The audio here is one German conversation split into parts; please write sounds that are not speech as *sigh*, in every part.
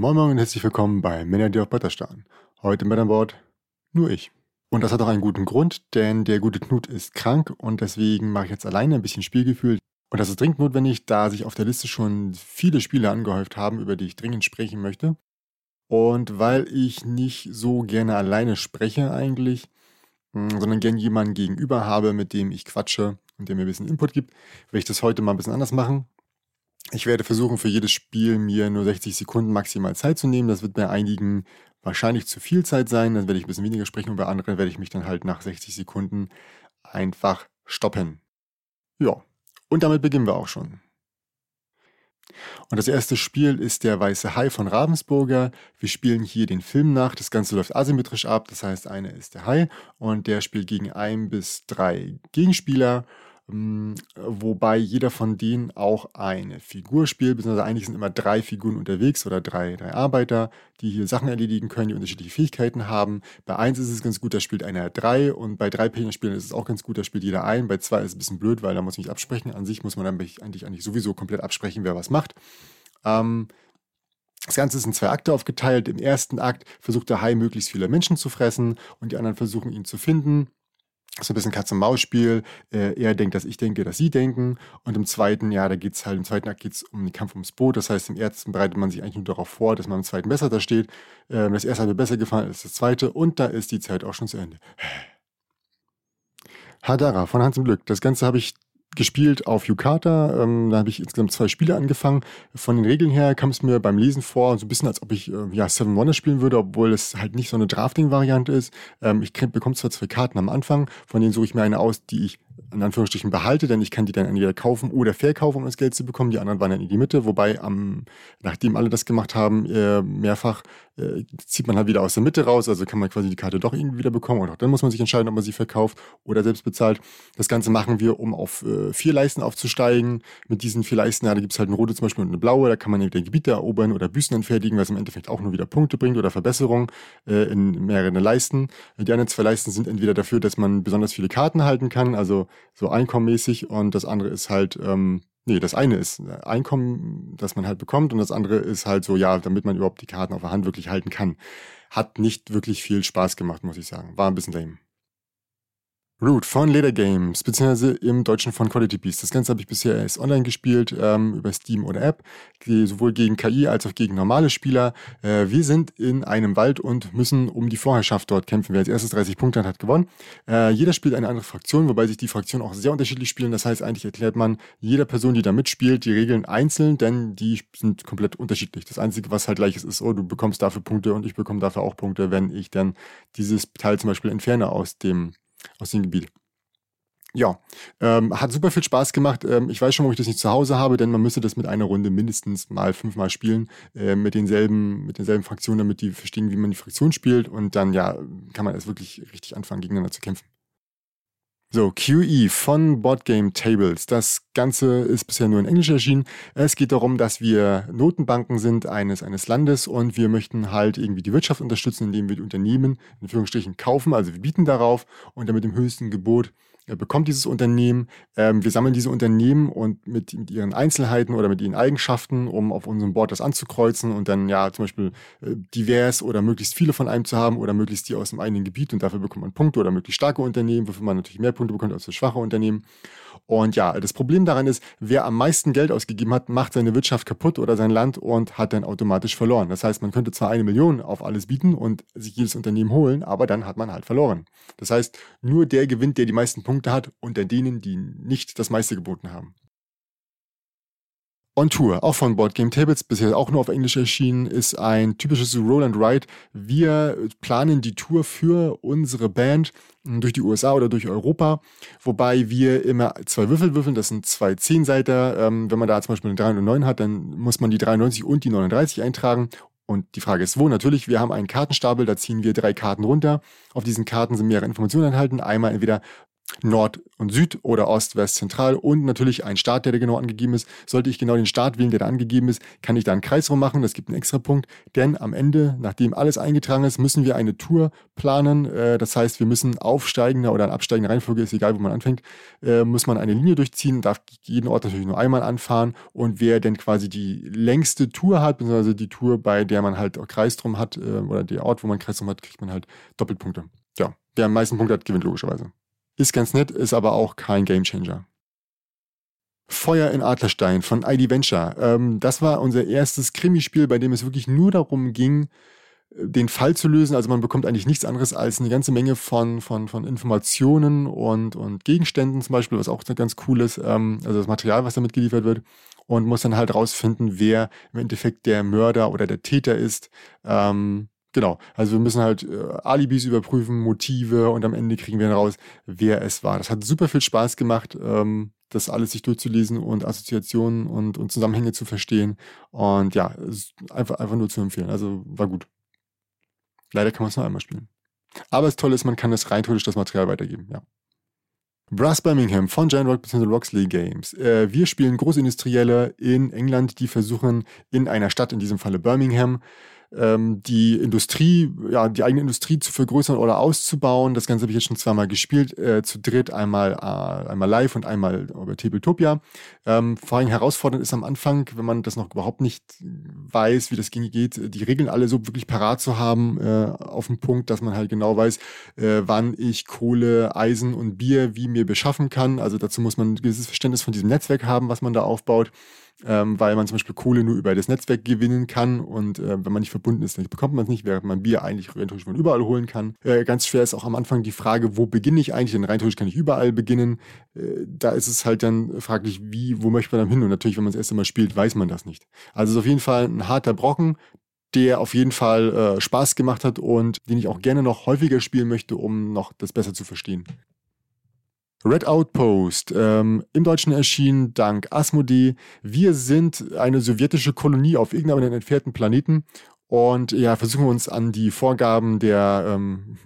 Moin Moin und herzlich willkommen bei Männer, die auf Butter starren. Heute mit an Bord nur ich. Und das hat auch einen guten Grund, denn der gute Knut ist krank und deswegen mache ich jetzt alleine ein bisschen Spielgefühl. Und das ist dringend notwendig, da sich auf der Liste schon viele Spiele angehäuft haben, über die ich dringend sprechen möchte. Und weil ich nicht so gerne alleine spreche eigentlich, hm, sondern gerne jemanden gegenüber habe, mit dem ich quatsche und der mir ein bisschen Input gibt, werde ich das heute mal ein bisschen anders machen. Ich werde versuchen, für jedes Spiel mir nur 60 Sekunden maximal Zeit zu nehmen. Das wird bei einigen wahrscheinlich zu viel Zeit sein. Dann werde ich ein bisschen weniger sprechen und bei anderen werde ich mich dann halt nach 60 Sekunden einfach stoppen. Ja, und damit beginnen wir auch schon. Und das erste Spiel ist der Weiße Hai von Ravensburger. Wir spielen hier den Film nach. Das Ganze läuft asymmetrisch ab. Das heißt, einer ist der Hai und der spielt gegen ein bis drei Gegenspieler. Ähm, wobei jeder von denen auch eine Figur spielt, beziehungsweise eigentlich sind immer drei Figuren unterwegs oder drei, drei Arbeiter, die hier Sachen erledigen können, die unterschiedliche Fähigkeiten haben. Bei eins ist es ganz gut, da spielt einer drei und bei drei Spielen ist es auch ganz gut, da spielt jeder ein. Bei zwei ist es ein bisschen blöd, weil da muss ich nicht absprechen. An sich muss man dann eigentlich, eigentlich sowieso komplett absprechen, wer was macht. Ähm, das Ganze ist in zwei Akte aufgeteilt. Im ersten Akt versucht der Hai möglichst viele Menschen zu fressen und die anderen versuchen ihn zu finden so ein bisschen Katz-und-Maus-Spiel. Äh, er denkt, dass ich denke, dass sie denken. Und im zweiten, ja, da geht es halt, im zweiten Akt geht es um den Kampf ums Boot. Das heißt, im ersten bereitet man sich eigentlich nur darauf vor, dass man im zweiten besser da steht. Ähm, das erste hat mir besser gefallen als das zweite. Und da ist die Zeit auch schon zu Ende. Hadara von Hans im Glück. Das Ganze habe ich gespielt auf Yukata. Ähm, da habe ich insgesamt zwei Spiele angefangen. Von den Regeln her kam es mir beim Lesen vor, so ein bisschen, als ob ich äh, ja Seven Wonders spielen würde, obwohl es halt nicht so eine Drafting-Variante ist. Ähm, ich bekomme zwar zwei Karten am Anfang, von denen suche ich mir eine aus, die ich in Anführungsstrichen behalte, denn ich kann die dann entweder kaufen oder verkaufen, um das Geld zu bekommen. Die anderen waren dann in die Mitte, wobei am, nachdem alle das gemacht haben, äh, mehrfach äh, zieht man halt wieder aus der Mitte raus, also kann man quasi die Karte doch irgendwie wieder bekommen und auch dann muss man sich entscheiden, ob man sie verkauft oder selbst bezahlt. Das Ganze machen wir, um auf äh, vier Leisten aufzusteigen. Mit diesen vier Leisten, ja, da gibt es halt eine rote zum Beispiel und eine blaue, da kann man entweder Gebiete erobern oder Büsten entfertigen, was im Endeffekt auch nur wieder Punkte bringt oder Verbesserungen äh, in mehreren Leisten. Die anderen zwei Leisten sind entweder dafür, dass man besonders viele Karten halten kann, also so einkommenmäßig und das andere ist halt, ähm, nee, das eine ist Einkommen, das man halt bekommt und das andere ist halt so, ja, damit man überhaupt die Karten auf der Hand wirklich halten kann. Hat nicht wirklich viel Spaß gemacht, muss ich sagen. War ein bisschen lame. Root von Leder Games, beziehungsweise im Deutschen von Quality Beast. Das Ganze habe ich bisher erst online gespielt, ähm, über Steam oder App, sowohl gegen KI als auch gegen normale Spieler. Äh, wir sind in einem Wald und müssen um die Vorherrschaft dort kämpfen. Wer als erstes 30 Punkte hat, hat gewonnen. Äh, jeder spielt eine andere Fraktion, wobei sich die Fraktionen auch sehr unterschiedlich spielen. Das heißt, eigentlich erklärt man jeder Person, die da mitspielt, die Regeln einzeln, denn die sind komplett unterschiedlich. Das Einzige, was halt gleich ist, ist, oh, du bekommst dafür Punkte und ich bekomme dafür auch Punkte, wenn ich dann dieses Teil zum Beispiel entferne aus dem aus dem Gebiet. Ja, ähm, hat super viel Spaß gemacht. Ähm, ich weiß schon, wo ich das nicht zu Hause habe, denn man müsste das mit einer Runde mindestens mal fünfmal spielen, äh, mit denselben, mit denselben Fraktionen, damit die verstehen, wie man die Fraktion spielt. Und dann, ja, kann man erst wirklich richtig anfangen, gegeneinander zu kämpfen. So, QE von Boardgame Tables. Das Ganze ist bisher nur in Englisch erschienen. Es geht darum, dass wir Notenbanken sind eines, eines Landes und wir möchten halt irgendwie die Wirtschaft unterstützen, indem wir die Unternehmen in Führungsstrichen kaufen. Also wir bieten darauf und dann mit dem höchsten Gebot bekommt dieses Unternehmen. Ähm, wir sammeln diese Unternehmen und mit, mit, ihren Einzelheiten oder mit ihren Eigenschaften, um auf unserem Board das anzukreuzen und dann ja zum Beispiel äh, divers oder möglichst viele von einem zu haben oder möglichst die aus dem eigenen Gebiet und dafür bekommt man Punkte oder möglichst starke Unternehmen, wofür man natürlich mehr Punkte bekommt als für schwache Unternehmen. Und ja, das Problem daran ist, wer am meisten Geld ausgegeben hat, macht seine Wirtschaft kaputt oder sein Land und hat dann automatisch verloren. Das heißt, man könnte zwar eine Million auf alles bieten und sich jedes Unternehmen holen, aber dann hat man halt verloren. Das heißt, nur der gewinnt, der die meisten Punkte hat, unter denen, die nicht das meiste geboten haben. On Tour, auch von Board Game Tables, bisher auch nur auf Englisch erschienen, ist ein typisches Roll and Ride. Wir planen die Tour für unsere Band durch die USA oder durch Europa, wobei wir immer zwei Würfel würfeln, das sind zwei Zehnseiter. Ähm, wenn man da zum Beispiel eine 3 und eine 9 hat, dann muss man die 93 und die 39 eintragen. Und die Frage ist, wo? Natürlich, wir haben einen Kartenstapel, da ziehen wir drei Karten runter. Auf diesen Karten sind mehrere Informationen enthalten. Einmal entweder Nord und Süd oder Ost, West, Zentral und natürlich ein Start, der da genau angegeben ist. Sollte ich genau den Start wählen, der da angegeben ist, kann ich da einen Kreis rummachen. Das gibt einen extra Punkt, denn am Ende, nachdem alles eingetragen ist, müssen wir eine Tour planen. Äh, das heißt, wir müssen aufsteigender oder in absteigender Reihenfolge, ist egal, wo man anfängt, äh, muss man eine Linie durchziehen, darf jeden Ort natürlich nur einmal anfahren und wer denn quasi die längste Tour hat, beziehungsweise die Tour, bei der man halt Kreis drum hat äh, oder der Ort, wo man Kreis drum hat, kriegt man halt Doppelpunkte. Ja, wer am meisten Punkte hat, gewinnt logischerweise. Ist ganz nett, ist aber auch kein Gamechanger. Feuer in Adlerstein von ID Venture. Ähm, das war unser erstes Krimispiel, bei dem es wirklich nur darum ging, äh, den Fall zu lösen. Also man bekommt eigentlich nichts anderes als eine ganze Menge von, von, von Informationen und, und Gegenständen zum Beispiel, was auch ganz cool ist. Ähm, also das Material, was damit geliefert wird. Und muss dann halt rausfinden, wer im Endeffekt der Mörder oder der Täter ist. Ähm, Genau, also wir müssen halt äh, Alibis überprüfen, Motive und am Ende kriegen wir raus, wer es war. Das hat super viel Spaß gemacht, ähm, das alles sich durchzulesen und Assoziationen und, und Zusammenhänge zu verstehen. Und ja, einfach, einfach nur zu empfehlen. Also war gut. Leider kann man es nur einmal spielen. Aber das Tolle ist, man kann das rein theoretisch das Material weitergeben, ja. Brass Birmingham von Giant Rock bzw. Roxley Games. Äh, wir spielen Großindustrielle in England, die versuchen in einer Stadt, in diesem Falle Birmingham, ähm, die Industrie, ja, die eigene Industrie zu vergrößern oder auszubauen. Das Ganze habe ich jetzt schon zweimal gespielt, äh, zu dritt, einmal, äh, einmal live und einmal über Tabletopia. Ähm, vor allem herausfordernd ist am Anfang, wenn man das noch überhaupt nicht weiß, wie das geht, die Regeln alle so wirklich parat zu haben, äh, auf den Punkt, dass man halt genau weiß, äh, wann ich Kohle, Eisen und Bier wie mir beschaffen kann. Also dazu muss man ein gewisses Verständnis von diesem Netzwerk haben, was man da aufbaut ähm, weil man zum Beispiel Kohle nur über das Netzwerk gewinnen kann und äh, wenn man nicht verbunden ist, dann bekommt man es nicht, während man Bier eigentlich rein von überall holen kann. Äh, ganz schwer ist auch am Anfang die Frage, wo beginne ich eigentlich? Denn rein kann ich überall beginnen. Äh, da ist es halt dann fraglich, wie, wo möchte man dann hin? Und natürlich, wenn man das erste Mal spielt, weiß man das nicht. Also es ist auf jeden Fall ein harter Brocken, der auf jeden Fall äh, Spaß gemacht hat und den ich auch gerne noch häufiger spielen möchte, um noch das besser zu verstehen. Red Outpost, ähm, im Deutschen erschienen dank Asmodee. Wir sind eine sowjetische Kolonie auf irgendeinem entfernten Planeten und ja, versuchen uns an die Vorgaben der ähm,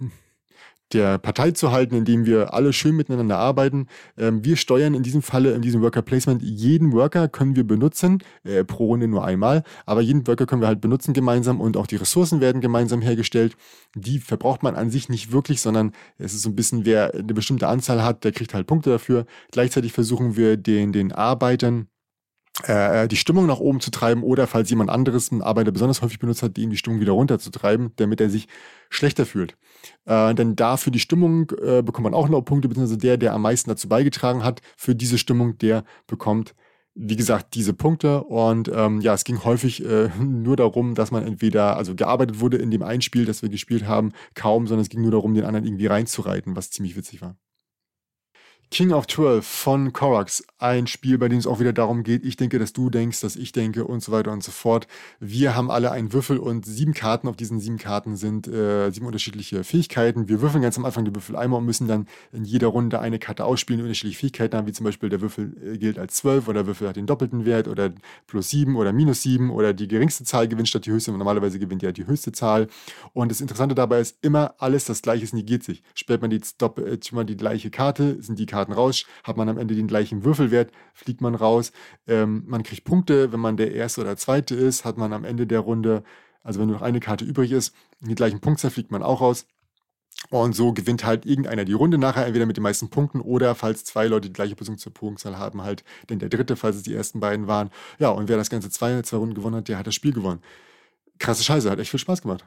der Partei zu halten, indem wir alle schön miteinander arbeiten. Ähm, wir steuern in diesem Falle, in diesem Worker Placement, jeden Worker können wir benutzen, äh, pro Runde nur einmal, aber jeden Worker können wir halt benutzen gemeinsam und auch die Ressourcen werden gemeinsam hergestellt. Die verbraucht man an sich nicht wirklich, sondern es ist so ein bisschen, wer eine bestimmte Anzahl hat, der kriegt halt Punkte dafür. Gleichzeitig versuchen wir den, den Arbeitern äh, die Stimmung nach oben zu treiben oder falls jemand anderes einen Arbeiter besonders häufig benutzt hat, den die Stimmung wieder runterzutreiben, damit er sich schlechter fühlt. Äh, denn da für die Stimmung äh, bekommt man auch noch Punkte, beziehungsweise der, der am meisten dazu beigetragen hat, für diese Stimmung, der bekommt, wie gesagt, diese Punkte. Und ähm, ja, es ging häufig äh, *laughs* nur darum, dass man entweder, also gearbeitet wurde in dem einen Spiel, das wir gespielt haben, kaum, sondern es ging nur darum, den anderen irgendwie reinzureiten, was ziemlich witzig war. King of 12 von Korax. Ein Spiel, bei dem es auch wieder darum geht, ich denke, dass du denkst, dass ich denke und so weiter und so fort. Wir haben alle einen Würfel und sieben Karten. Auf diesen sieben Karten sind äh, sieben unterschiedliche Fähigkeiten. Wir würfeln ganz am Anfang die Würfel einmal und müssen dann in jeder Runde eine Karte ausspielen, die unterschiedliche Fähigkeiten haben, wie zum Beispiel der Würfel äh, gilt als 12 oder der Würfel hat den doppelten Wert oder plus sieben oder minus sieben oder die geringste Zahl gewinnt statt die höchste. Normalerweise gewinnt ja die höchste Zahl. Und das Interessante dabei ist immer alles das gleiche, negiert sich. Spielt man die, äh, die gleiche Karte, sind die Karten raus, hat man am Ende den gleichen Würfelwert, fliegt man raus. Ähm, man kriegt Punkte, wenn man der Erste oder Zweite ist, hat man am Ende der Runde, also wenn nur noch eine Karte übrig ist, die gleichen Punktzahl fliegt man auch raus. Und so gewinnt halt irgendeiner die Runde nachher, entweder mit den meisten Punkten oder falls zwei Leute die gleiche Position zur Punktzahl haben, halt denn der dritte, falls es die ersten beiden waren. Ja, und wer das Ganze zwei, zwei Runden gewonnen hat, der hat das Spiel gewonnen. Krasse Scheiße, hat echt viel Spaß gemacht.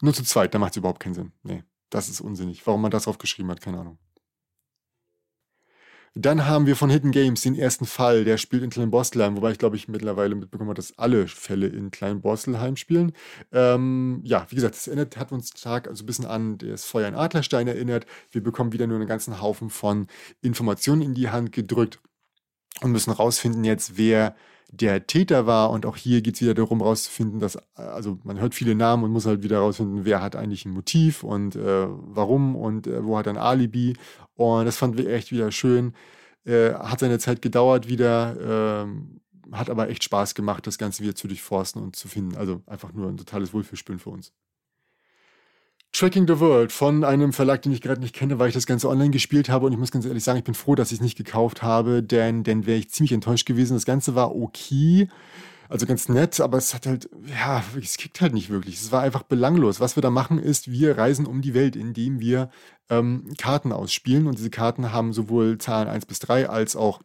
Nur zu zweit, da macht es überhaupt keinen Sinn. Nee, das ist unsinnig. Warum man das aufgeschrieben hat, keine Ahnung. Dann haben wir von Hidden Games den ersten Fall, der spielt in Kleinborstelheim, wobei ich glaube, ich mittlerweile mitbekommen habe, dass alle Fälle in Kleinborstelheim spielen. Ähm, ja, wie gesagt, das erinnert, hat uns stark also ein bisschen an das Feuer in Adlerstein erinnert. Wir bekommen wieder nur einen ganzen Haufen von Informationen in die Hand gedrückt und müssen rausfinden jetzt, wer der Täter war. Und auch hier geht es wieder darum, rauszufinden, dass, also man hört viele Namen und muss halt wieder rausfinden, wer hat eigentlich ein Motiv und äh, warum und äh, wo hat ein Alibi. Und das fanden wir echt wieder schön. Äh, hat seine Zeit gedauert wieder, ähm, hat aber echt Spaß gemacht, das Ganze wieder zu durchforsten und zu finden. Also einfach nur ein totales Wohlfühlspielen für uns. Tracking the World von einem Verlag, den ich gerade nicht kenne, weil ich das Ganze online gespielt habe. Und ich muss ganz ehrlich sagen, ich bin froh, dass ich es nicht gekauft habe, denn dann wäre ich ziemlich enttäuscht gewesen. Das Ganze war okay. Also ganz nett, aber es hat halt, ja, es kickt halt nicht wirklich. Es war einfach belanglos. Was wir da machen, ist, wir reisen um die Welt, indem wir ähm, Karten ausspielen. Und diese Karten haben sowohl Zahlen 1 bis 3 als auch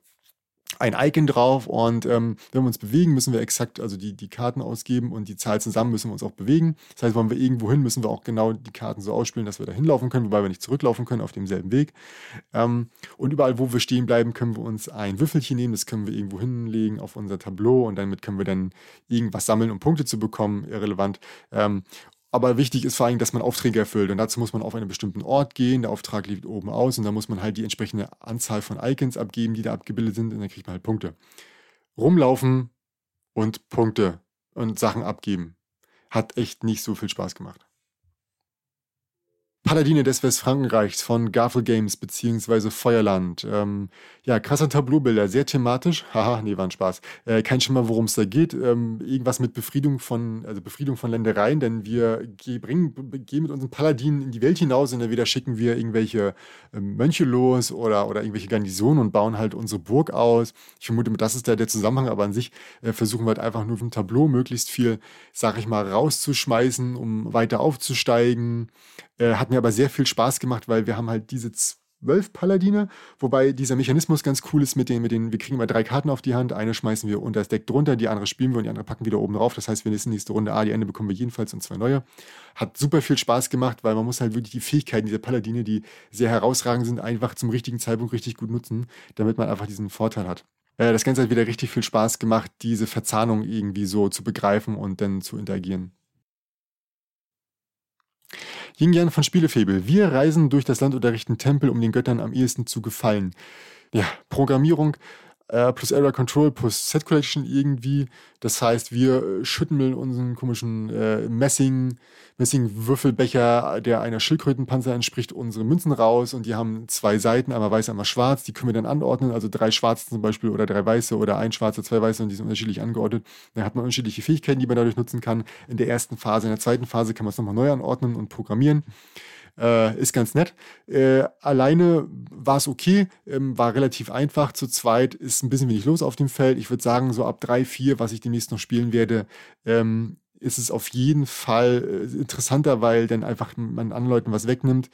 ein Icon drauf und ähm, wenn wir uns bewegen, müssen wir exakt also die, die Karten ausgeben und die Zahl zusammen müssen wir uns auch bewegen. Das heißt, wollen wir irgendwo hin, müssen wir auch genau die Karten so ausspielen, dass wir da hinlaufen können, wobei wir nicht zurücklaufen können auf demselben Weg. Ähm, und überall, wo wir stehen bleiben, können wir uns ein Würfelchen nehmen, das können wir irgendwo hinlegen auf unser Tableau und damit können wir dann irgendwas sammeln, um Punkte zu bekommen, irrelevant. Ähm, aber wichtig ist vor allem, dass man Aufträge erfüllt. Und dazu muss man auf einen bestimmten Ort gehen. Der Auftrag liegt oben aus und da muss man halt die entsprechende Anzahl von Icons abgeben, die da abgebildet sind. Und dann kriegt man halt Punkte. Rumlaufen und Punkte und Sachen abgeben. Hat echt nicht so viel Spaß gemacht. Paladine des Westfrankenreichs von Garfel Games beziehungsweise Feuerland. Ähm, ja, krasser Tableaubilder, sehr thematisch. Haha, nee, war ein Spaß. Äh, kein Schimmer, worum es da geht. Ähm, irgendwas mit Befriedung von, also Befriedung von Ländereien, denn wir ge bringen, gehen mit unseren Paladinen in die Welt hinaus und entweder schicken wir irgendwelche äh, Mönche los oder, oder irgendwelche Garnisonen und bauen halt unsere Burg aus. Ich vermute, das ist der, der Zusammenhang, aber an sich äh, versuchen wir halt einfach nur vom Tableau möglichst viel, sag ich mal, rauszuschmeißen, um weiter aufzusteigen. Äh, hat mir aber sehr viel Spaß gemacht, weil wir haben halt diese zwölf Paladine, wobei dieser Mechanismus ganz cool ist mit den, mit den, wir kriegen immer drei Karten auf die Hand, eine schmeißen wir unter das Deck drunter, die andere spielen wir und die andere packen wieder oben drauf. Das heißt, wir nächste, nächste Runde A, die Ende bekommen wir jedenfalls und zwei neue. Hat super viel Spaß gemacht, weil man muss halt wirklich die Fähigkeiten dieser Paladine, die sehr herausragend sind, einfach zum richtigen Zeitpunkt richtig gut nutzen, damit man einfach diesen Vorteil hat. Äh, das Ganze hat wieder richtig viel Spaß gemacht, diese Verzahnung irgendwie so zu begreifen und dann zu interagieren. Yin von Spielefebel. Wir reisen durch das Land und errichten Tempel, um den Göttern am ehesten zu gefallen. Ja, Programmierung äh, plus Error Control plus Set Collection irgendwie. Das heißt, wir äh, schütten mit unseren komischen äh, Messing, Messing-Würfelbecher, der einer Schildkrötenpanzer entspricht, unsere Münzen raus und die haben zwei Seiten, einmal weiß, einmal schwarz. Die können wir dann anordnen, also drei schwarze zum Beispiel oder drei weiße oder ein schwarze, zwei weiße und die sind unterschiedlich angeordnet. Dann hat man unterschiedliche Fähigkeiten, die man dadurch nutzen kann. In der ersten Phase, in der zweiten Phase kann man es nochmal neu anordnen und programmieren. Äh, ist ganz nett. Äh, alleine war es okay, ähm, war relativ einfach. Zu zweit ist ein bisschen wenig los auf dem Feld. Ich würde sagen, so ab drei, vier, was ich demnächst noch spielen werde, ähm, ist es auf jeden Fall äh, interessanter, weil dann einfach man anderen Leuten was wegnimmt.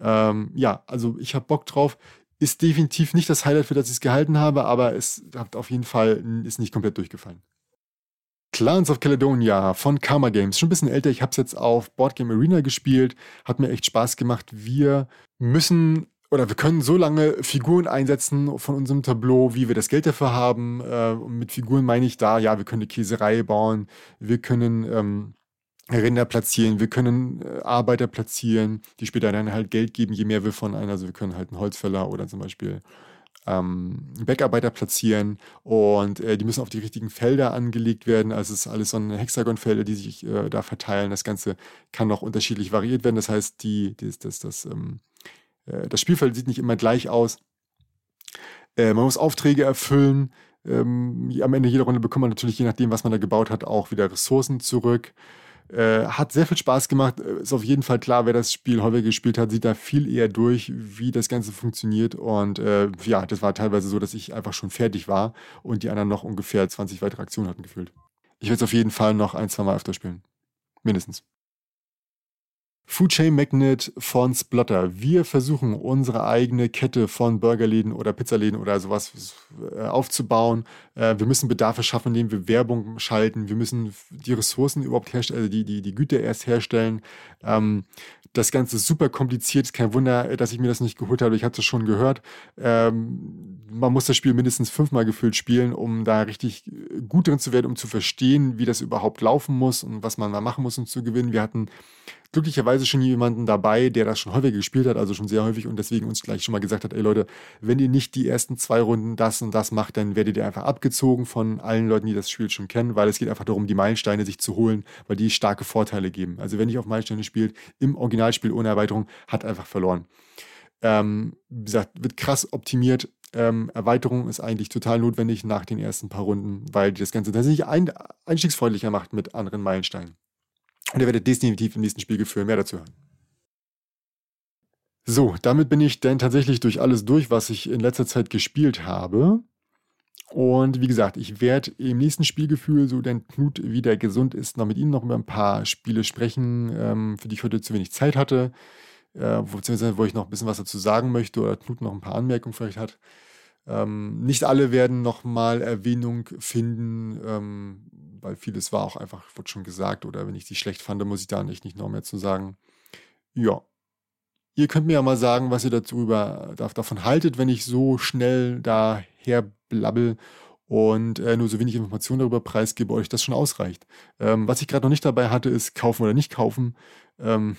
Ähm, ja, also ich habe Bock drauf. Ist definitiv nicht das Highlight, für das ich es gehalten habe, aber es hat auf jeden Fall ist nicht komplett durchgefallen. Clans of Caledonia von Karma Games. Schon ein bisschen älter. Ich habe es jetzt auf Boardgame Arena gespielt. Hat mir echt Spaß gemacht. Wir müssen oder wir können so lange Figuren einsetzen von unserem Tableau, wie wir das Geld dafür haben. Äh, und mit Figuren meine ich da, ja, wir können eine Käserei bauen, wir können ähm, Rinder platzieren, wir können äh, Arbeiter platzieren, die später dann halt Geld geben, je mehr wir von einer, also wir können halt einen Holzfäller oder zum Beispiel ähm, Backarbeiter platzieren und äh, die müssen auf die richtigen Felder angelegt werden. Also es ist alles so eine Hexagonfelder, die sich äh, da verteilen. Das Ganze kann noch unterschiedlich variiert werden. Das heißt, die, die das, das, ähm, äh, das Spielfeld sieht nicht immer gleich aus. Äh, man muss Aufträge erfüllen. Ähm, am Ende jeder Runde bekommt man natürlich, je nachdem, was man da gebaut hat, auch wieder Ressourcen zurück. Äh, hat sehr viel Spaß gemacht. Äh, ist auf jeden Fall klar, wer das Spiel häufig gespielt hat, sieht da viel eher durch, wie das Ganze funktioniert. Und äh, ja, das war teilweise so, dass ich einfach schon fertig war und die anderen noch ungefähr 20 weitere Aktionen hatten gefühlt. Ich werde es auf jeden Fall noch ein, zwei Mal öfter spielen. Mindestens. Food Chain Magnet von Splotter. Wir versuchen unsere eigene Kette von Burgerläden oder Pizzaläden oder sowas äh, aufzubauen. Äh, wir müssen Bedarfe schaffen, indem wir Werbung schalten. Wir müssen die Ressourcen überhaupt herstellen, also die, die, die Güter erst herstellen. Ähm, das Ganze ist super kompliziert. Ist kein Wunder, dass ich mir das nicht geholt habe. Ich hatte es schon gehört. Ähm, man muss das Spiel mindestens fünfmal gefühlt spielen, um da richtig gut drin zu werden, um zu verstehen, wie das überhaupt laufen muss und was man da machen muss, um zu gewinnen. Wir hatten glücklicherweise schon jemanden dabei, der das schon häufig gespielt hat, also schon sehr häufig und deswegen uns gleich schon mal gesagt hat, ey Leute, wenn ihr nicht die ersten zwei Runden das und das macht, dann werdet ihr einfach abgezogen von allen Leuten, die das Spiel schon kennen, weil es geht einfach darum, die Meilensteine sich zu holen, weil die starke Vorteile geben. Also wenn ich auf Meilensteine spielt, im Originalspiel ohne Erweiterung, hat einfach verloren. Ähm, wie gesagt, wird krass optimiert. Ähm, Erweiterung ist eigentlich total notwendig nach den ersten paar Runden, weil die das Ganze tatsächlich ein, einstiegsfreundlicher macht mit anderen Meilensteinen. Und er werdet definitiv im nächsten Spiel geführt. Mehr dazu hören. So, damit bin ich dann tatsächlich durch alles durch, was ich in letzter Zeit gespielt habe. Und wie gesagt, ich werde im nächsten Spielgefühl, so denn Knut wieder gesund ist, noch mit Ihnen noch über ein paar Spiele sprechen, ähm, für die ich heute zu wenig Zeit hatte, äh, beziehungsweise wo ich noch ein bisschen was dazu sagen möchte oder Knut noch ein paar Anmerkungen vielleicht hat. Ähm, nicht alle werden nochmal Erwähnung finden, ähm, weil vieles war auch einfach, wurde schon gesagt, oder wenn ich sie schlecht fand, muss ich da nicht, nicht noch mehr zu sagen. Ja. Ihr könnt mir ja mal sagen, was ihr darüber, davon haltet, wenn ich so schnell daher blabbel und äh, nur so wenig Informationen darüber preisgebe, euch das schon ausreicht. Ähm, was ich gerade noch nicht dabei hatte, ist kaufen oder nicht kaufen. Ähm,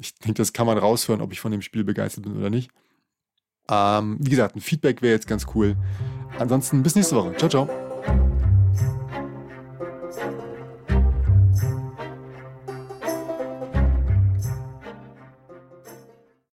ich denke, das kann man raushören, ob ich von dem Spiel begeistert bin oder nicht. Ähm, wie gesagt, ein Feedback wäre jetzt ganz cool. Ansonsten bis nächste Woche. Ciao, ciao.